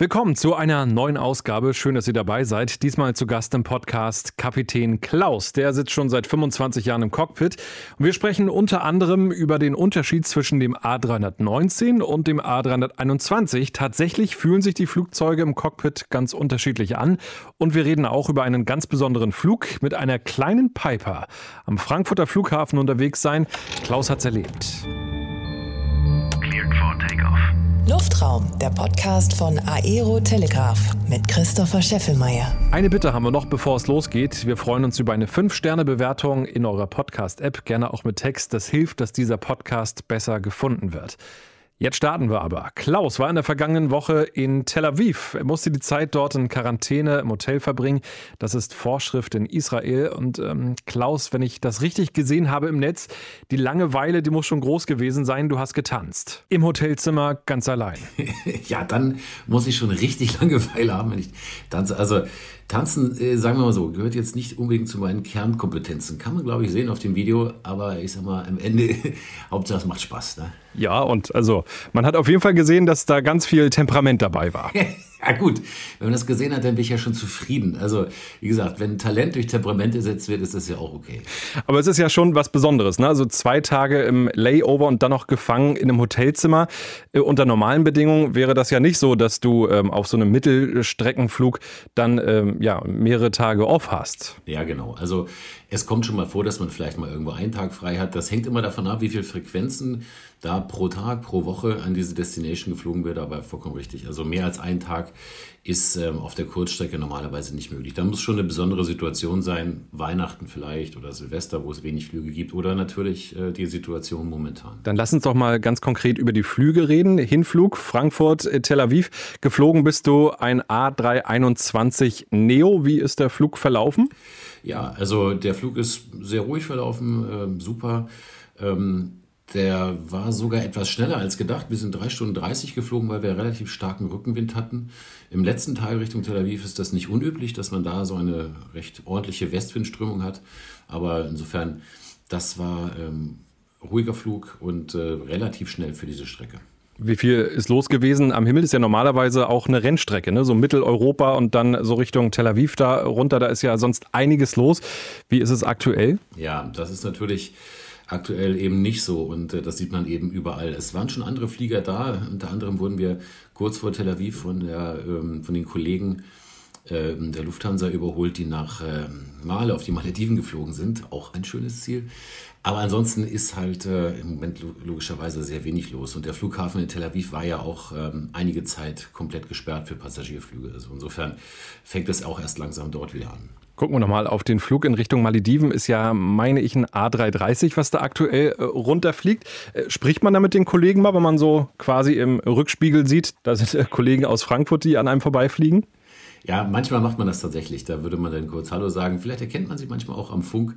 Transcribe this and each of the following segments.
Willkommen zu einer neuen Ausgabe. Schön, dass ihr dabei seid. Diesmal zu Gast im Podcast Kapitän Klaus. Der sitzt schon seit 25 Jahren im Cockpit. Und wir sprechen unter anderem über den Unterschied zwischen dem A319 und dem A321. Tatsächlich fühlen sich die Flugzeuge im Cockpit ganz unterschiedlich an. Und wir reden auch über einen ganz besonderen Flug mit einer kleinen Piper. Am Frankfurter Flughafen unterwegs sein. Klaus hat's erlebt. Cleared for takeoff. Luftraum, der Podcast von Aero Telegraph mit Christopher Scheffelmeier. Eine Bitte haben wir noch, bevor es losgeht. Wir freuen uns über eine 5-Sterne-Bewertung in eurer Podcast-App, gerne auch mit Text. Das hilft, dass dieser Podcast besser gefunden wird. Jetzt starten wir aber. Klaus war in der vergangenen Woche in Tel Aviv. Er musste die Zeit dort in Quarantäne im Hotel verbringen. Das ist Vorschrift in Israel. Und ähm, Klaus, wenn ich das richtig gesehen habe im Netz, die Langeweile, die muss schon groß gewesen sein. Du hast getanzt. Im Hotelzimmer ganz allein. ja, dann muss ich schon richtig Langeweile haben, wenn ich tanze. Also Tanzen, äh, sagen wir mal so, gehört jetzt nicht unbedingt zu meinen Kernkompetenzen. Kann man, glaube ich, sehen auf dem Video, aber ich sag mal, am Ende, Hauptsache es macht Spaß. Ne? Ja, und also, man hat auf jeden Fall gesehen, dass da ganz viel Temperament dabei war. Ja gut, wenn man das gesehen hat, dann bin ich ja schon zufrieden. Also wie gesagt, wenn Talent durch Temperament ersetzt wird, ist das ja auch okay. Aber es ist ja schon was Besonderes, ne? Also zwei Tage im Layover und dann noch gefangen in einem Hotelzimmer. Äh, unter normalen Bedingungen wäre das ja nicht so, dass du ähm, auf so einem Mittelstreckenflug dann ähm, ja mehrere Tage off hast. Ja genau. Also es kommt schon mal vor, dass man vielleicht mal irgendwo einen Tag frei hat. Das hängt immer davon ab, wie viele Frequenzen da pro Tag, pro Woche an diese Destination geflogen wird, aber vollkommen richtig. Also mehr als ein Tag ist ähm, auf der Kurzstrecke normalerweise nicht möglich. Da muss schon eine besondere Situation sein, Weihnachten vielleicht oder Silvester, wo es wenig Flüge gibt oder natürlich äh, die Situation momentan. Dann lass uns doch mal ganz konkret über die Flüge reden. Hinflug Frankfurt, äh, Tel Aviv. Geflogen bist du ein A321 Neo. Wie ist der Flug verlaufen? Ja, also der Flug ist sehr ruhig verlaufen, äh, super. Ähm, der war sogar etwas schneller als gedacht. Wir sind drei Stunden 30 geflogen, weil wir relativ starken Rückenwind hatten. Im letzten Teil Richtung Tel Aviv ist das nicht unüblich, dass man da so eine recht ordentliche Westwindströmung hat. Aber insofern, das war ähm, ruhiger Flug und äh, relativ schnell für diese Strecke. Wie viel ist los gewesen? Am Himmel ist ja normalerweise auch eine Rennstrecke, ne? so Mitteleuropa und dann so Richtung Tel Aviv da runter. Da ist ja sonst einiges los. Wie ist es aktuell? Ja, das ist natürlich aktuell eben nicht so und äh, das sieht man eben überall. Es waren schon andere Flieger da, unter anderem wurden wir kurz vor Tel Aviv von, der, ähm, von den Kollegen äh, der Lufthansa überholt, die nach äh, Male auf die Malediven geflogen sind, auch ein schönes Ziel. Aber ansonsten ist halt äh, im Moment logischerweise sehr wenig los. Und der Flughafen in Tel Aviv war ja auch ähm, einige Zeit komplett gesperrt für Passagierflüge. Also insofern fängt es auch erst langsam dort wieder an. Gucken wir nochmal auf den Flug in Richtung Malediven. Ist ja, meine ich, ein A330, was da aktuell äh, runterfliegt. Äh, spricht man da mit den Kollegen mal, wenn man so quasi im Rückspiegel sieht, da sind äh, Kollegen aus Frankfurt, die an einem vorbeifliegen? Ja, manchmal macht man das tatsächlich. Da würde man dann kurz Hallo sagen. Vielleicht erkennt man sie manchmal auch am Funk.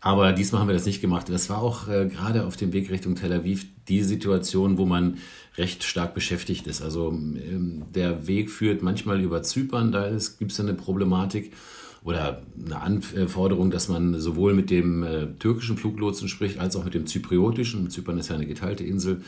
Aber diesmal haben wir das nicht gemacht. Das war auch äh, gerade auf dem Weg Richtung Tel Aviv die Situation, wo man recht stark beschäftigt ist. Also ähm, der Weg führt manchmal über Zypern, da gibt es eine Problematik oder eine Anforderung, dass man sowohl mit dem äh, türkischen Fluglotsen spricht, als auch mit dem zypriotischen. Zypern ist ja eine geteilte Insel.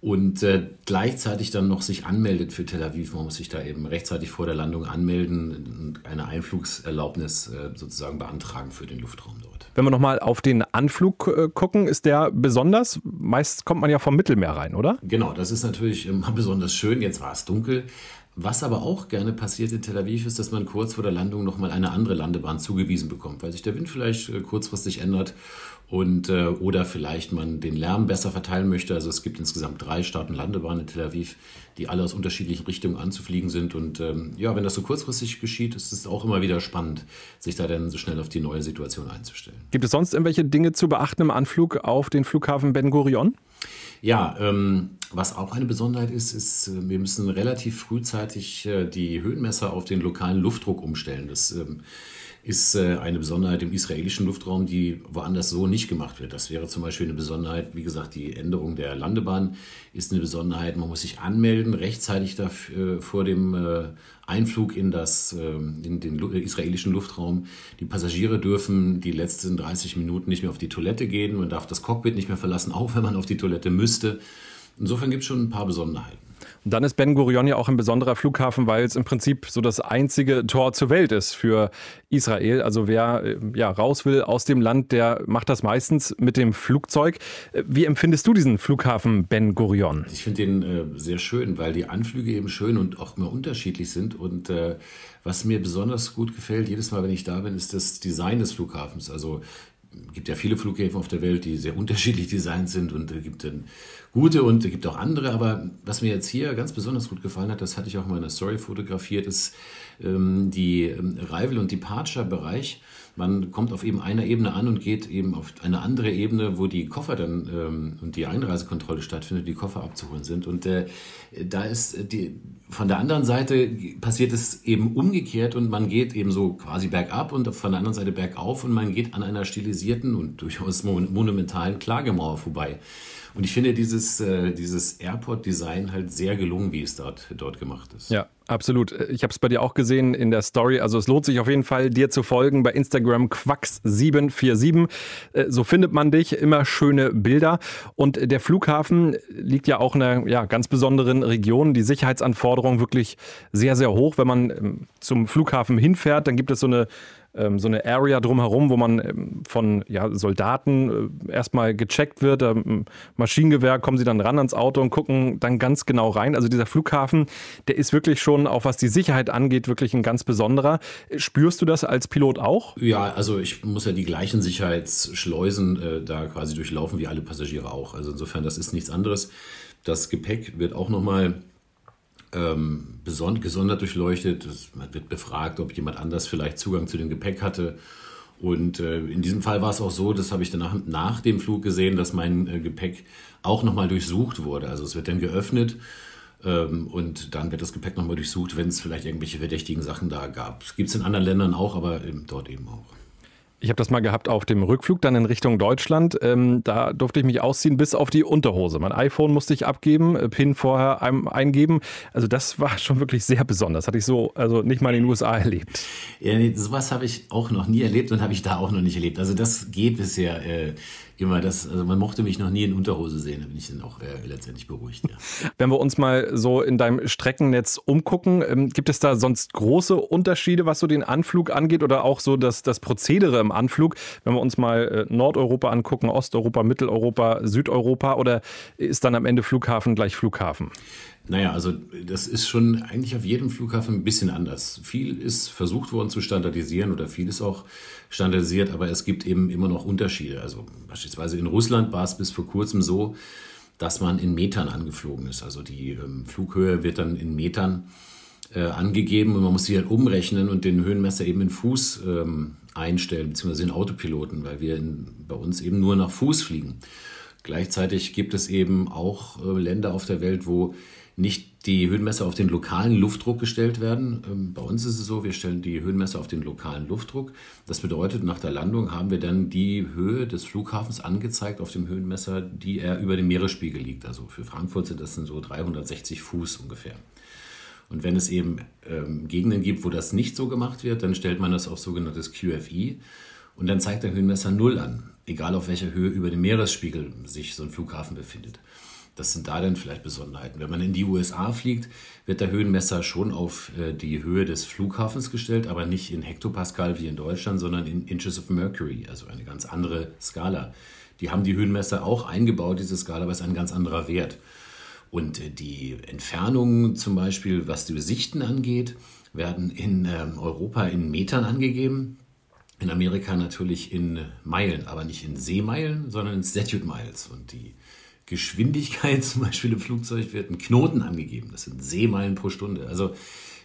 Und äh, gleichzeitig dann noch sich anmeldet für Tel Aviv. Man muss sich da eben rechtzeitig vor der Landung anmelden und eine Einflugserlaubnis äh, sozusagen beantragen für den Luftraum dort. Wenn wir nochmal auf den Anflug äh, gucken, ist der besonders? Meist kommt man ja vom Mittelmeer rein, oder? Genau, das ist natürlich immer besonders schön. Jetzt war es dunkel. Was aber auch gerne passiert in Tel Aviv ist, dass man kurz vor der Landung nochmal eine andere Landebahn zugewiesen bekommt, weil sich der Wind vielleicht äh, kurzfristig ändert und äh, oder vielleicht man den Lärm besser verteilen möchte. Also es gibt insgesamt drei Start- und Landebahnen in Tel Aviv, die alle aus unterschiedlichen Richtungen anzufliegen sind. Und ähm, ja, wenn das so kurzfristig geschieht, ist es auch immer wieder spannend, sich da dann so schnell auf die neue Situation einzustellen. Gibt es sonst irgendwelche Dinge zu beachten im Anflug auf den Flughafen Ben Gurion? Ja, ähm, was auch eine Besonderheit ist, ist, äh, wir müssen relativ frühzeitig äh, die Höhenmesser auf den lokalen Luftdruck umstellen. Das ähm, ist äh, eine Besonderheit im israelischen Luftraum, die woanders so nicht gemacht wird. Das wäre zum Beispiel eine Besonderheit, wie gesagt, die Änderung der Landebahn ist eine Besonderheit. Man muss sich anmelden rechtzeitig dafür, vor dem Einflug in, das, ähm, in den israelischen Luftraum. Die Passagiere dürfen die letzten 30 Minuten nicht mehr auf die Toilette gehen. Man darf das Cockpit nicht mehr verlassen, auch wenn man auf die Toilette müsste. Insofern gibt es schon ein paar Besonderheiten. Und dann ist Ben Gurion ja auch ein besonderer Flughafen, weil es im Prinzip so das einzige Tor zur Welt ist für Israel. Also wer äh, ja raus will aus dem Land, der macht das meistens mit dem Flugzeug. Äh, wie empfindest du diesen Flughafen Ben Gurion? Ich finde den äh, sehr schön, weil die Anflüge eben schön und auch immer unterschiedlich sind. Und äh, was mir besonders gut gefällt, jedes Mal, wenn ich da bin, ist das Design des Flughafens. Also gibt ja viele Flughäfen auf der Welt, die sehr unterschiedlich designt sind und es gibt dann gute und es gibt auch andere. Aber was mir jetzt hier ganz besonders gut gefallen hat, das hatte ich auch in der Story fotografiert, ist ähm, die ähm, Arrival- und Departure-Bereich. Man kommt auf eben einer Ebene an und geht eben auf eine andere Ebene, wo die Koffer dann ähm, und die Einreisekontrolle stattfindet, die Koffer abzuholen sind. Und äh, da ist die, von der anderen Seite passiert es eben umgekehrt und man geht eben so quasi bergab und von der anderen Seite bergauf und man geht an einer stilisierten und durchaus monumentalen Klagemauer vorbei. Und ich finde dieses, äh, dieses Airport-Design halt sehr gelungen, wie es dort, dort gemacht ist. Ja, absolut. Ich habe es bei dir auch gesehen in der Story. Also es lohnt sich auf jeden Fall, dir zu folgen bei Instagram Quax747. Äh, so findet man dich. Immer schöne Bilder. Und der Flughafen liegt ja auch in einer ja, ganz besonderen Region. Die Sicherheitsanforderungen wirklich sehr, sehr hoch. Wenn man ähm, zum Flughafen hinfährt, dann gibt es so eine ähm, so eine Area drumherum, wo man ähm, von ja, Soldaten äh, erstmal gecheckt wird. Ähm, Maschinengewehr kommen sie dann ran ans Auto und gucken dann ganz genau rein. Also dieser Flughafen, der ist wirklich schon, auch was die Sicherheit angeht, wirklich ein ganz besonderer. Spürst du das als Pilot auch? Ja, also ich muss ja die gleichen Sicherheitsschleusen äh, da quasi durchlaufen wie alle Passagiere auch. Also insofern, das ist nichts anderes. Das Gepäck wird auch nochmal ähm, gesondert durchleuchtet. Man wird befragt, ob jemand anders vielleicht Zugang zu dem Gepäck hatte. Und äh, in diesem Fall war es auch so, das habe ich danach nach dem Flug gesehen, dass mein äh, Gepäck auch nochmal durchsucht wurde. Also es wird dann geöffnet ähm, und dann wird das Gepäck nochmal durchsucht, wenn es vielleicht irgendwelche verdächtigen Sachen da gab. Gibt es in anderen Ländern auch, aber eben, dort eben auch. Ich habe das mal gehabt auf dem Rückflug dann in Richtung Deutschland. Ähm, da durfte ich mich ausziehen bis auf die Unterhose. Mein iPhone musste ich abgeben, äh, PIN vorher ein, eingeben. Also das war schon wirklich sehr besonders. Hatte ich so also nicht mal in den USA erlebt. Ja, nee, sowas habe ich auch noch nie erlebt und habe ich da auch noch nicht erlebt. Also das geht bisher äh, immer das, also man mochte mich noch nie in Unterhose sehen, da bin ich dann auch äh, letztendlich beruhigt. Ja. Wenn wir uns mal so in deinem Streckennetz umgucken, ähm, gibt es da sonst große Unterschiede, was so den Anflug angeht oder auch so das, das Prozedere im Anflug? Wenn wir uns mal äh, Nordeuropa angucken, Osteuropa, Mitteleuropa, Südeuropa oder ist dann am Ende Flughafen gleich Flughafen? Naja, also das ist schon eigentlich auf jedem Flughafen ein bisschen anders. Viel ist versucht worden zu standardisieren oder viel ist auch standardisiert, aber es gibt eben immer noch Unterschiede. Also beispielsweise in Russland war es bis vor kurzem so, dass man in Metern angeflogen ist. Also die ähm, Flughöhe wird dann in Metern äh, angegeben und man muss sie halt umrechnen und den Höhenmesser eben in Fuß ähm, einstellen, beziehungsweise in Autopiloten, weil wir in, bei uns eben nur nach Fuß fliegen. Gleichzeitig gibt es eben auch äh, Länder auf der Welt, wo nicht die Höhenmesser auf den lokalen Luftdruck gestellt werden. Ähm, bei uns ist es so, wir stellen die Höhenmesser auf den lokalen Luftdruck. Das bedeutet, nach der Landung haben wir dann die Höhe des Flughafens angezeigt auf dem Höhenmesser, die er über dem Meeresspiegel liegt. Also für Frankfurt sind das so 360 Fuß ungefähr. Und wenn es eben ähm, Gegenden gibt, wo das nicht so gemacht wird, dann stellt man das auf sogenanntes QFI und dann zeigt der Höhenmesser Null an, egal auf welcher Höhe über dem Meeresspiegel sich so ein Flughafen befindet. Das sind da dann vielleicht Besonderheiten. Wenn man in die USA fliegt, wird der Höhenmesser schon auf äh, die Höhe des Flughafens gestellt, aber nicht in Hektopascal wie in Deutschland, sondern in Inches of Mercury, also eine ganz andere Skala. Die haben die Höhenmesser auch eingebaut, diese Skala, aber es ist ein ganz anderer Wert. Und äh, die Entfernungen zum Beispiel, was die Sichten angeht, werden in ähm, Europa in Metern angegeben. In Amerika natürlich in Meilen, aber nicht in Seemeilen, sondern in Statute Miles. Und die Geschwindigkeit zum Beispiel im Flugzeug wird ein Knoten angegeben. Das sind Seemeilen pro Stunde. Also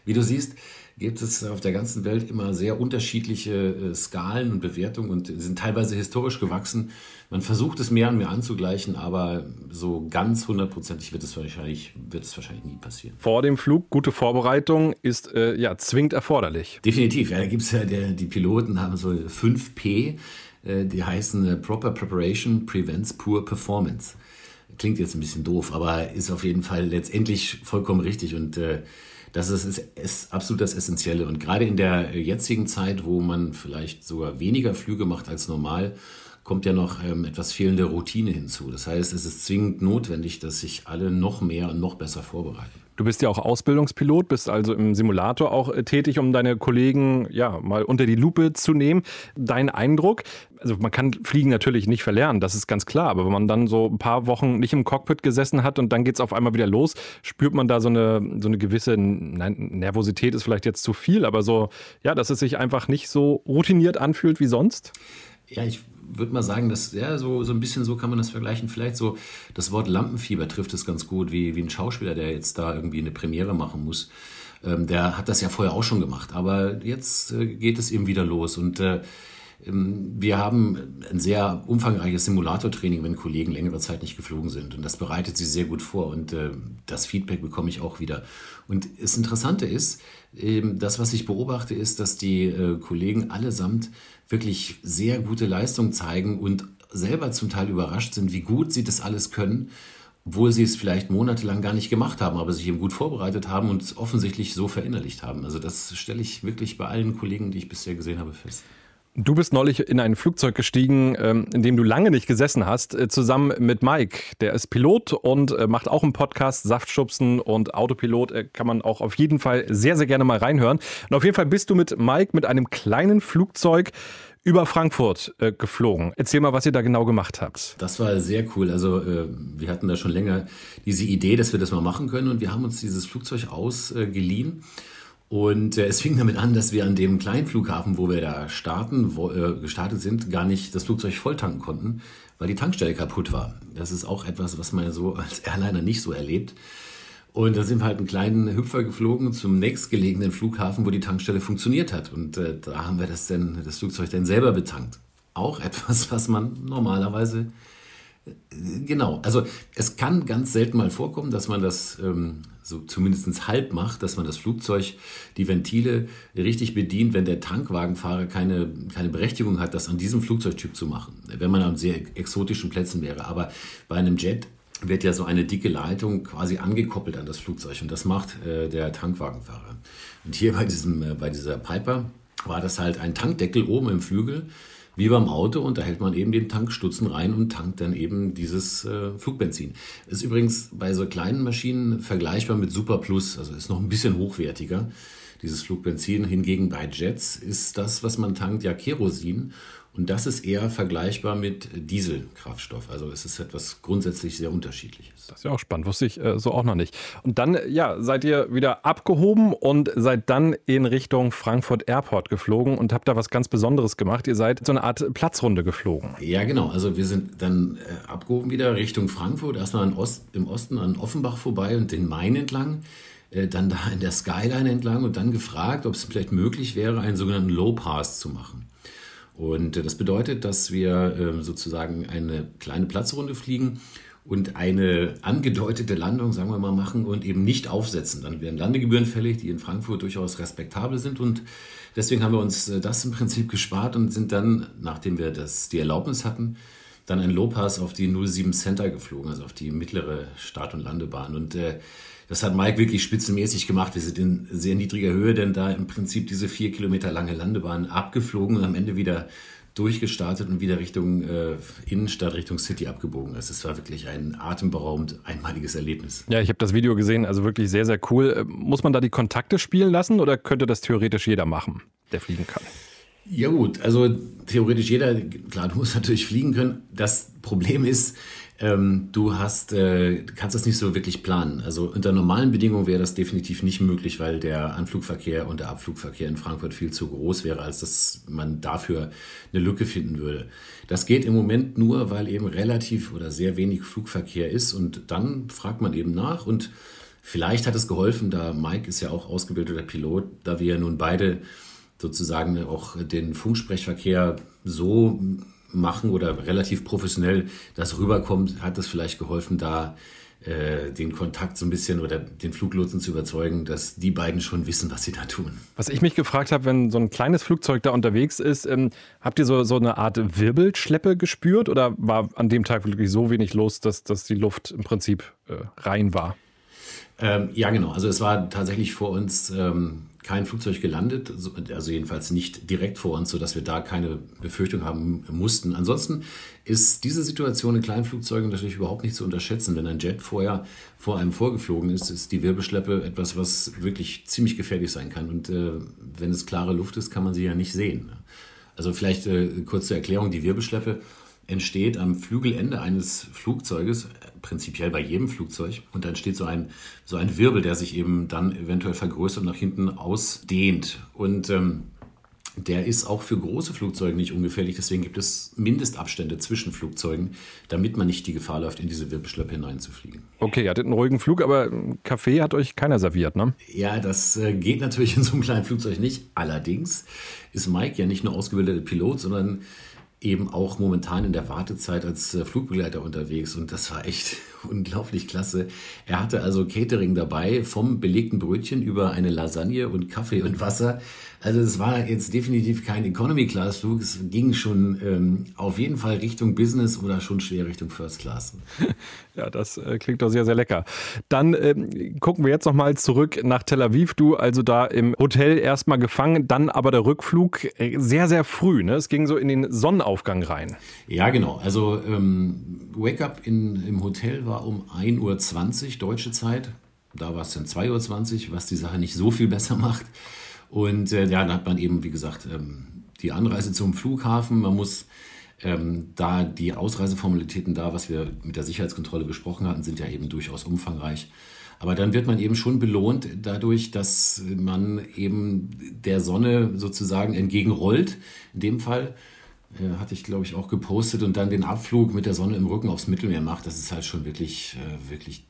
wie du siehst, gibt es auf der ganzen Welt immer sehr unterschiedliche äh, Skalen und Bewertungen und sind teilweise historisch gewachsen. Man versucht es mehr und mehr anzugleichen, aber so ganz hundertprozentig wird es wahrscheinlich, wird es wahrscheinlich nie passieren. Vor dem Flug gute Vorbereitung ist äh, ja zwingend erforderlich. Definitiv. Ja, da gibt es ja der, die Piloten haben so 5P, äh, die heißen äh, Proper Preparation Prevents Poor Performance. Klingt jetzt ein bisschen doof, aber ist auf jeden Fall letztendlich vollkommen richtig und äh, das ist, ist, ist, absolut das Essentielle. Und gerade in der jetzigen Zeit, wo man vielleicht sogar weniger Flüge macht als normal, kommt ja noch ähm, etwas fehlende Routine hinzu. Das heißt, es ist zwingend notwendig, dass sich alle noch mehr und noch besser vorbereiten. Du bist ja auch Ausbildungspilot, bist also im Simulator auch äh, tätig, um deine Kollegen ja mal unter die Lupe zu nehmen. Dein Eindruck, also man kann Fliegen natürlich nicht verlernen, das ist ganz klar, aber wenn man dann so ein paar Wochen nicht im Cockpit gesessen hat und dann geht es auf einmal wieder los, spürt man da so eine, so eine gewisse, nein, Nervosität ist vielleicht jetzt zu viel, aber so, ja, dass es sich einfach nicht so routiniert anfühlt wie sonst? Ja, ich würde mal sagen, dass, ja, so, so ein bisschen so kann man das vergleichen. Vielleicht so, das Wort Lampenfieber trifft es ganz gut, wie, wie ein Schauspieler, der jetzt da irgendwie eine Premiere machen muss. Ähm, der hat das ja vorher auch schon gemacht, aber jetzt äh, geht es eben wieder los und äh, wir haben ein sehr umfangreiches Simulatortraining, wenn Kollegen längere Zeit nicht geflogen sind. Und das bereitet sie sehr gut vor. Und äh, das Feedback bekomme ich auch wieder. Und das Interessante ist, ähm, das, was ich beobachte, ist, dass die äh, Kollegen allesamt wirklich sehr gute Leistung zeigen und selber zum Teil überrascht sind, wie gut sie das alles können obwohl sie es vielleicht monatelang gar nicht gemacht haben, aber sich eben gut vorbereitet haben und es offensichtlich so verinnerlicht haben. Also das stelle ich wirklich bei allen Kollegen, die ich bisher gesehen habe, fest. Du bist neulich in ein Flugzeug gestiegen, ähm, in dem du lange nicht gesessen hast, äh, zusammen mit Mike. Der ist Pilot und äh, macht auch einen Podcast, Saftschubsen und Autopilot. Äh, kann man auch auf jeden Fall sehr, sehr gerne mal reinhören. Und auf jeden Fall bist du mit Mike mit einem kleinen Flugzeug über Frankfurt äh, geflogen. Erzähl mal, was ihr da genau gemacht habt. Das war sehr cool. Also äh, wir hatten da schon länger diese Idee, dass wir das mal machen können und wir haben uns dieses Flugzeug ausgeliehen. Äh, und äh, es fing damit an, dass wir an dem kleinen Flughafen, wo wir da starten, wo, äh, gestartet sind, gar nicht das Flugzeug volltanken konnten, weil die Tankstelle kaputt war. Das ist auch etwas, was man so als Airliner nicht so erlebt. Und da sind wir halt einen kleinen Hüpfer geflogen zum nächstgelegenen Flughafen, wo die Tankstelle funktioniert hat. Und äh, da haben wir das, denn, das Flugzeug dann selber betankt. Auch etwas, was man normalerweise Genau, also es kann ganz selten mal vorkommen, dass man das ähm, so zumindest halb macht, dass man das Flugzeug, die Ventile richtig bedient, wenn der Tankwagenfahrer keine, keine Berechtigung hat, das an diesem Flugzeugtyp zu machen, wenn man an sehr exotischen Plätzen wäre. Aber bei einem Jet wird ja so eine dicke Leitung quasi angekoppelt an das Flugzeug und das macht äh, der Tankwagenfahrer. Und hier bei, diesem, äh, bei dieser Piper war das halt ein Tankdeckel oben im Flügel wie beim Auto und da hält man eben den Tankstutzen rein und tankt dann eben dieses äh, Flugbenzin. Ist übrigens bei so kleinen Maschinen vergleichbar mit Super Plus, also ist noch ein bisschen hochwertiger. Dieses Flugbenzin hingegen bei Jets ist das, was man tankt, ja Kerosin und das ist eher vergleichbar mit Dieselkraftstoff. Also es ist etwas grundsätzlich sehr unterschiedliches. Das ist ja auch spannend, wusste ich äh, so auch noch nicht. Und dann, ja, seid ihr wieder abgehoben und seid dann in Richtung Frankfurt Airport geflogen und habt da was ganz Besonderes gemacht. Ihr seid so eine Art Platzrunde geflogen. Ja, genau. Also wir sind dann äh, abgehoben wieder Richtung Frankfurt, erstmal Ost, im Osten an Offenbach vorbei und den Main entlang äh, dann da in der Skyline entlang und dann gefragt, ob es vielleicht möglich wäre, einen sogenannten Low Pass zu machen. Und äh, das bedeutet, dass wir ähm, sozusagen eine kleine Platzrunde fliegen und eine angedeutete Landung, sagen wir mal, machen und eben nicht aufsetzen. Dann werden Landegebühren fällig, die in Frankfurt durchaus respektabel sind. Und deswegen haben wir uns äh, das im Prinzip gespart und sind dann, nachdem wir das, die Erlaubnis hatten, dann ein Lowpass auf die 07 Center geflogen, also auf die mittlere Start- und Landebahn. Und äh, das hat Mike wirklich spitzenmäßig gemacht. Wir sind in sehr niedriger Höhe, denn da im Prinzip diese vier Kilometer lange Landebahn abgeflogen und am Ende wieder durchgestartet und wieder Richtung äh, Innenstadt, Richtung City abgebogen ist. Es war wirklich ein atemberaubend einmaliges Erlebnis. Ja, ich habe das Video gesehen, also wirklich sehr, sehr cool. Äh, muss man da die Kontakte spielen lassen oder könnte das theoretisch jeder machen, der fliegen kann? Ja gut, also theoretisch jeder, klar, du musst natürlich fliegen können. Das Problem ist, ähm, du hast, äh, kannst das nicht so wirklich planen. Also unter normalen Bedingungen wäre das definitiv nicht möglich, weil der Anflugverkehr und der Abflugverkehr in Frankfurt viel zu groß wäre, als dass man dafür eine Lücke finden würde. Das geht im Moment nur, weil eben relativ oder sehr wenig Flugverkehr ist und dann fragt man eben nach und vielleicht hat es geholfen, da Mike ist ja auch ausgebildeter Pilot, da wir ja nun beide sozusagen auch den Funksprechverkehr so machen oder relativ professionell das rüberkommt, hat es vielleicht geholfen, da äh, den Kontakt so ein bisschen oder den Fluglotsen zu überzeugen, dass die beiden schon wissen, was sie da tun. Was ich mich gefragt habe, wenn so ein kleines Flugzeug da unterwegs ist, ähm, habt ihr so, so eine Art Wirbelschleppe gespürt oder war an dem Tag wirklich so wenig los, dass, dass die Luft im Prinzip äh, rein war? Ähm, ja, genau. Also es war tatsächlich vor uns ähm, kein Flugzeug gelandet, also jedenfalls nicht direkt vor uns, sodass wir da keine Befürchtung haben mussten. Ansonsten ist diese Situation in kleinen Flugzeugen natürlich überhaupt nicht zu unterschätzen. Wenn ein Jet vorher vor einem vorgeflogen ist, ist die Wirbelschleppe etwas, was wirklich ziemlich gefährlich sein kann. Und äh, wenn es klare Luft ist, kann man sie ja nicht sehen. Also vielleicht äh, kurz zur Erklärung, die Wirbelschleppe entsteht am Flügelende eines Flugzeuges, prinzipiell bei jedem Flugzeug. Und dann entsteht so ein, so ein Wirbel, der sich eben dann eventuell vergrößert und nach hinten ausdehnt. Und ähm, der ist auch für große Flugzeuge nicht ungefährlich. Deswegen gibt es Mindestabstände zwischen Flugzeugen, damit man nicht die Gefahr läuft, in diese Wirbelschleppe hineinzufliegen. Okay, ihr hattet einen ruhigen Flug, aber Kaffee hat euch keiner serviert, ne? Ja, das äh, geht natürlich in so einem kleinen Flugzeug nicht. Allerdings ist Mike ja nicht nur ausgebildeter Pilot, sondern eben auch momentan in der Wartezeit als äh, Flugbegleiter unterwegs. Und das war echt unglaublich klasse. Er hatte also Catering dabei, vom belegten Brötchen über eine Lasagne und Kaffee und Wasser. Also es war jetzt definitiv kein Economy-Class-Flug, es ging schon ähm, auf jeden Fall Richtung Business oder schon schwer Richtung First Class. Ja, das äh, klingt doch sehr, sehr lecker. Dann ähm, gucken wir jetzt nochmal zurück nach Tel Aviv. Du also da im Hotel erstmal gefangen, dann aber der Rückflug äh, sehr, sehr früh. Ne? Es ging so in den Sonnenaufgang rein. Ja, genau. Also ähm, Wake-up im Hotel war um 1.20 Uhr deutsche Zeit. Da war es dann 2.20 Uhr, was die Sache nicht so viel besser macht. Und äh, ja, dann hat man eben, wie gesagt, ähm, die Anreise zum Flughafen. Man muss ähm, da die Ausreiseformalitäten da, was wir mit der Sicherheitskontrolle besprochen hatten, sind ja eben durchaus umfangreich. Aber dann wird man eben schon belohnt dadurch, dass man eben der Sonne sozusagen entgegenrollt. In dem Fall äh, hatte ich, glaube ich, auch gepostet und dann den Abflug mit der Sonne im Rücken aufs Mittelmeer macht. Das ist halt schon wirklich, äh, wirklich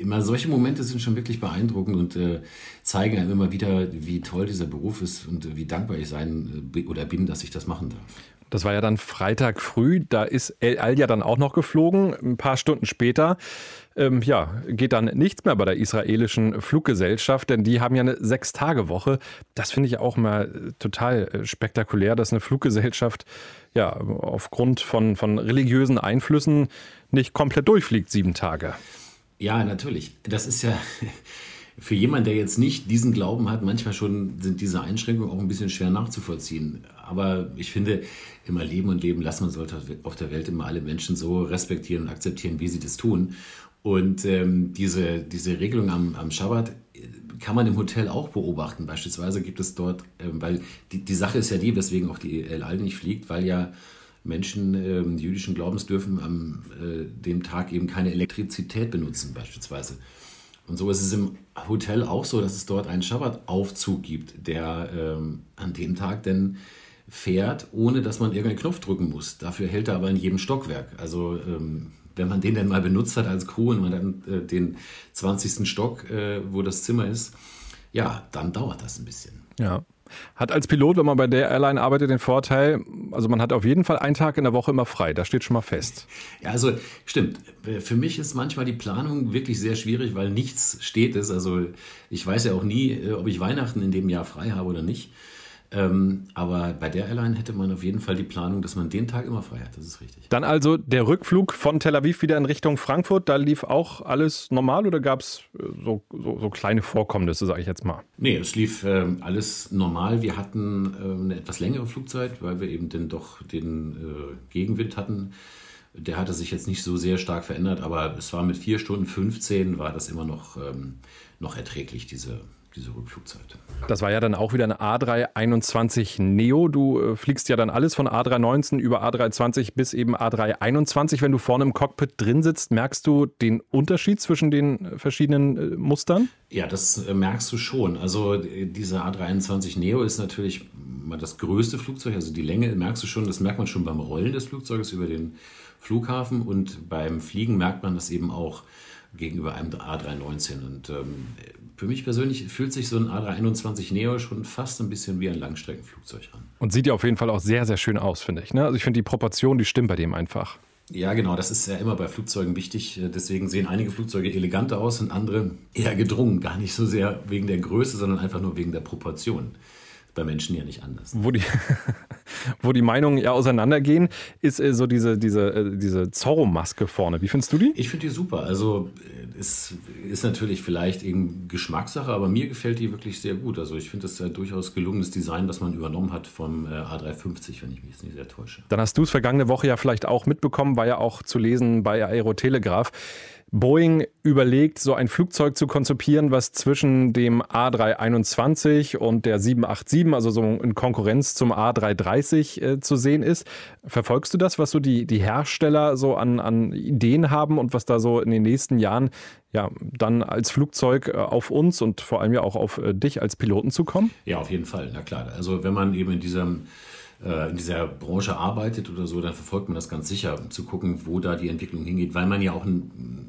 immer solche Momente sind schon wirklich beeindruckend und äh, zeigen einem immer wieder, wie toll dieser Beruf ist und äh, wie dankbar ich sein äh, oder bin, dass ich das machen darf. Das war ja dann Freitag früh. Da ist El Al ja dann auch noch geflogen. Ein paar Stunden später ähm, ja, geht dann nichts mehr bei der israelischen Fluggesellschaft, denn die haben ja eine Sechs-Tage-Woche. Das finde ich auch mal total äh, spektakulär, dass eine Fluggesellschaft ja aufgrund von, von religiösen Einflüssen nicht komplett durchfliegt, sieben Tage. Ja, natürlich. Das ist ja für jemanden, der jetzt nicht diesen Glauben hat, manchmal schon sind diese Einschränkungen auch ein bisschen schwer nachzuvollziehen. Aber ich finde, immer leben und leben lassen, man sollte auf der Welt immer alle Menschen so respektieren und akzeptieren, wie sie das tun. Und ähm, diese, diese Regelung am, am Schabbat kann man im Hotel auch beobachten. Beispielsweise gibt es dort, äh, weil die, die Sache ist ja die, weswegen auch die El Al nicht fliegt, weil ja Menschen äh, jüdischen Glaubens dürfen am äh, dem Tag eben keine Elektrizität benutzen beispielsweise. Und so ist es im Hotel auch so, dass es dort einen Schabbataufzug gibt, der ähm, an dem Tag denn fährt, ohne dass man irgendeinen Knopf drücken muss. Dafür hält er aber in jedem Stockwerk. Also ähm, wenn man den dann mal benutzt hat als Crew und man dann äh, den 20. Stock, äh, wo das Zimmer ist, ja, dann dauert das ein bisschen. Ja. Hat als Pilot, wenn man bei der Airline arbeitet, den Vorteil, also man hat auf jeden Fall einen Tag in der Woche immer frei. Das steht schon mal fest. Ja, also stimmt. Für mich ist manchmal die Planung wirklich sehr schwierig, weil nichts steht es. Also ich weiß ja auch nie, äh, ob ich Weihnachten in dem Jahr frei habe oder nicht. Ähm, aber bei der Airline hätte man auf jeden Fall die Planung, dass man den Tag immer frei hat. Das ist richtig. Dann also der Rückflug von Tel Aviv wieder in Richtung Frankfurt. Da lief auch alles normal oder gab es äh, so, so, so, kleine Vorkommnisse, sage ich jetzt mal? Nee, es lief äh, alles normal. Wir hatten äh, eine etwas längere Flugzeit, weil wir eben dann doch den äh, Gegenwind hatten. Der hatte sich jetzt nicht so sehr stark verändert, aber es war mit 4 Stunden 15 war das immer noch, ähm, noch erträglich, diese diese Rückflugzeit. Das war ja dann auch wieder eine A321 Neo. Du äh, fliegst ja dann alles von A319 über A320 bis eben A321. Wenn du vorne im Cockpit drin sitzt, merkst du den Unterschied zwischen den verschiedenen äh, Mustern? Ja, das äh, merkst du schon. Also diese A321 Neo ist natürlich mal das größte Flugzeug, also die Länge merkst du schon, das merkt man schon beim Rollen des Flugzeuges über den Flughafen und beim Fliegen merkt man das eben auch gegenüber einem A319. Und ähm, für mich persönlich fühlt sich so ein A321 Neo schon fast ein bisschen wie ein Langstreckenflugzeug an. Und sieht ja auf jeden Fall auch sehr, sehr schön aus, finde ich. Ne? Also ich finde die Proportion, die stimmt bei dem einfach. Ja, genau, das ist ja immer bei Flugzeugen wichtig. Deswegen sehen einige Flugzeuge eleganter aus und andere eher gedrungen. Gar nicht so sehr wegen der Größe, sondern einfach nur wegen der Proportion. Bei Menschen ja nicht anders. Wo die, wo die Meinungen ja auseinandergehen, ist äh, so diese, diese, äh, diese Zorro-Maske vorne. Wie findest du die? Ich finde die super. Also es ist natürlich vielleicht eben Geschmackssache, aber mir gefällt die wirklich sehr gut. Also ich finde das ja durchaus gelungenes Design, was man übernommen hat vom A350, wenn ich mich jetzt nicht sehr täusche. Dann hast du es vergangene Woche ja vielleicht auch mitbekommen, war ja auch zu lesen bei Aerotelegraph. Boeing überlegt, so ein Flugzeug zu konzipieren, was zwischen dem A321 und der 787, also so in Konkurrenz zum A330 äh, zu sehen ist. Verfolgst du das, was so die, die Hersteller so an, an Ideen haben und was da so in den nächsten Jahren ja dann als Flugzeug äh, auf uns und vor allem ja auch auf äh, dich als Piloten zukommt? Ja, auf jeden Fall. Na klar. Also wenn man eben in diesem äh, in dieser Branche arbeitet oder so, dann verfolgt man das ganz sicher, um zu gucken, wo da die Entwicklung hingeht, weil man ja auch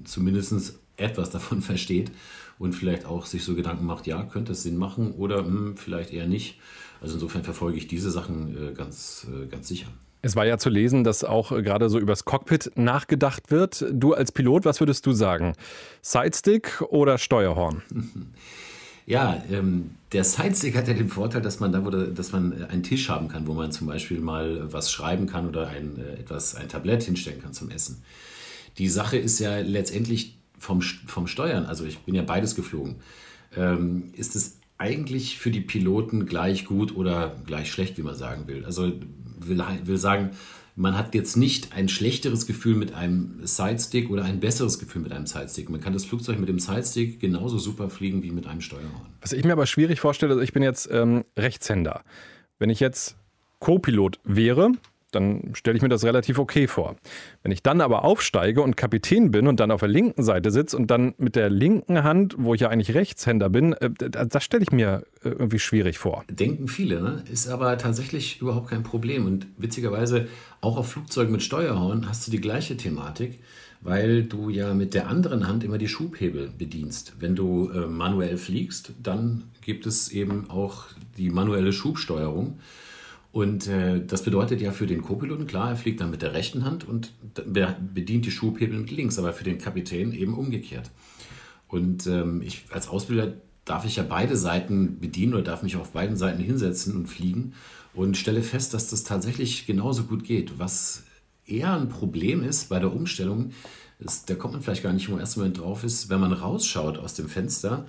zumindest etwas davon versteht und vielleicht auch sich so Gedanken macht, ja, könnte es Sinn machen oder mh, hm, vielleicht eher nicht. Also insofern verfolge ich diese Sachen äh, ganz, äh, ganz sicher. Es war ja zu lesen, dass auch gerade so übers Cockpit nachgedacht wird. Du als Pilot, was würdest du sagen? Sidestick oder Steuerhorn? Ja, ähm, der Sidestick hat ja den Vorteil, dass man da, wo dass man einen Tisch haben kann, wo man zum Beispiel mal was schreiben kann oder ein, äh, etwas, ein Tablett hinstellen kann zum Essen. Die Sache ist ja letztendlich vom, vom Steuern, also ich bin ja beides geflogen, ähm, ist es eigentlich für die Piloten gleich gut oder gleich schlecht, wie man sagen will. Also will, will sagen, man hat jetzt nicht ein schlechteres Gefühl mit einem Sidestick oder ein besseres Gefühl mit einem Sidestick. Man kann das Flugzeug mit dem Sidestick genauso super fliegen wie mit einem Steuerhorn. Was ich mir aber schwierig vorstelle, also ich bin jetzt ähm, Rechtshänder. Wenn ich jetzt Co-Pilot wäre, dann stelle ich mir das relativ okay vor. Wenn ich dann aber aufsteige und Kapitän bin und dann auf der linken Seite sitze und dann mit der linken Hand, wo ich ja eigentlich Rechtshänder bin, äh, das stelle ich mir äh, irgendwie schwierig vor. Denken viele, ne? ist aber tatsächlich überhaupt kein Problem. Und witzigerweise, auch auf Flugzeugen mit Steuerhorn hast du die gleiche Thematik, weil du ja mit der anderen Hand immer die Schubhebel bedienst. Wenn du äh, manuell fliegst, dann gibt es eben auch die manuelle Schubsteuerung. Und äh, das bedeutet ja für den Co-Piloten, klar, er fliegt dann mit der rechten Hand und bedient die Schubhebel mit links, aber für den Kapitän eben umgekehrt. Und ähm, ich als Ausbilder darf ich ja beide Seiten bedienen oder darf mich auf beiden Seiten hinsetzen und fliegen und stelle fest, dass das tatsächlich genauso gut geht. Was eher ein Problem ist bei der Umstellung, ist, da kommt man vielleicht gar nicht im ersten Moment drauf, ist, wenn man rausschaut aus dem Fenster,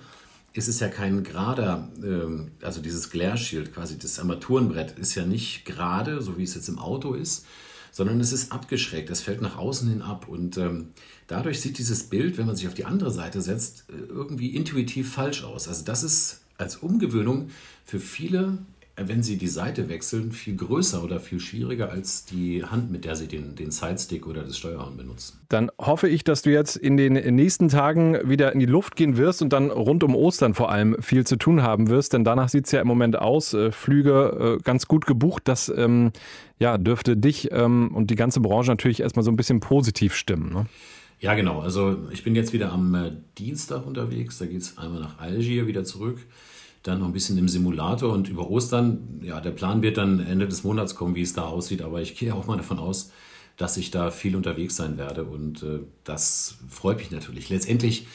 ist es ja kein gerader, ähm, also dieses Glare Shield, quasi das Armaturenbrett, ist ja nicht gerade, so wie es jetzt im Auto ist, sondern es ist abgeschrägt, es fällt nach außen hin ab und ähm, dadurch sieht dieses Bild, wenn man sich auf die andere Seite setzt, äh, irgendwie intuitiv falsch aus. Also das ist als Umgewöhnung für viele wenn sie die Seite wechseln, viel größer oder viel schwieriger als die Hand, mit der sie den, den Sidestick oder das Steuerhorn benutzen. Dann hoffe ich, dass du jetzt in den nächsten Tagen wieder in die Luft gehen wirst und dann rund um Ostern vor allem viel zu tun haben wirst, denn danach sieht es ja im Moment aus. Äh, Flüge äh, ganz gut gebucht. Das ähm, ja, dürfte dich ähm, und die ganze Branche natürlich erstmal so ein bisschen positiv stimmen. Ne? Ja, genau. Also ich bin jetzt wieder am äh, Dienstag unterwegs. Da geht es einmal nach Algier wieder zurück dann noch ein bisschen im Simulator und über Ostern, ja, der Plan wird dann Ende des Monats kommen, wie es da aussieht, aber ich gehe auch mal davon aus, dass ich da viel unterwegs sein werde und äh, das freut mich natürlich. Letztendlich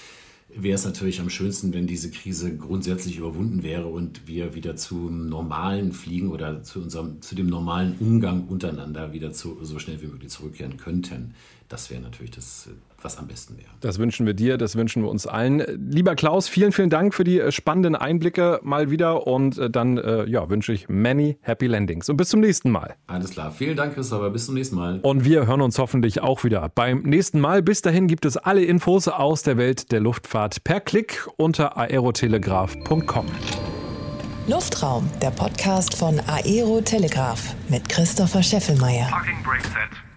wäre es natürlich am schönsten, wenn diese Krise grundsätzlich überwunden wäre und wir wieder zum normalen Fliegen oder zu unserem zu dem normalen Umgang untereinander wieder zu, so schnell wie möglich zurückkehren könnten. Das wäre natürlich das, was am besten wäre. Das wünschen wir dir, das wünschen wir uns allen. Lieber Klaus, vielen, vielen Dank für die äh, spannenden Einblicke mal wieder und äh, dann äh, ja, wünsche ich many happy landings und bis zum nächsten Mal. Alles klar, vielen Dank, Christopher, bis zum nächsten Mal. Und wir hören uns hoffentlich auch wieder beim nächsten Mal. Bis dahin gibt es alle Infos aus der Welt der Luftfahrt per Klick unter aerotelegraph.com. Luftraum, der Podcast von Aero Telegraph mit Christopher Scheffelmeier. Parking brake set.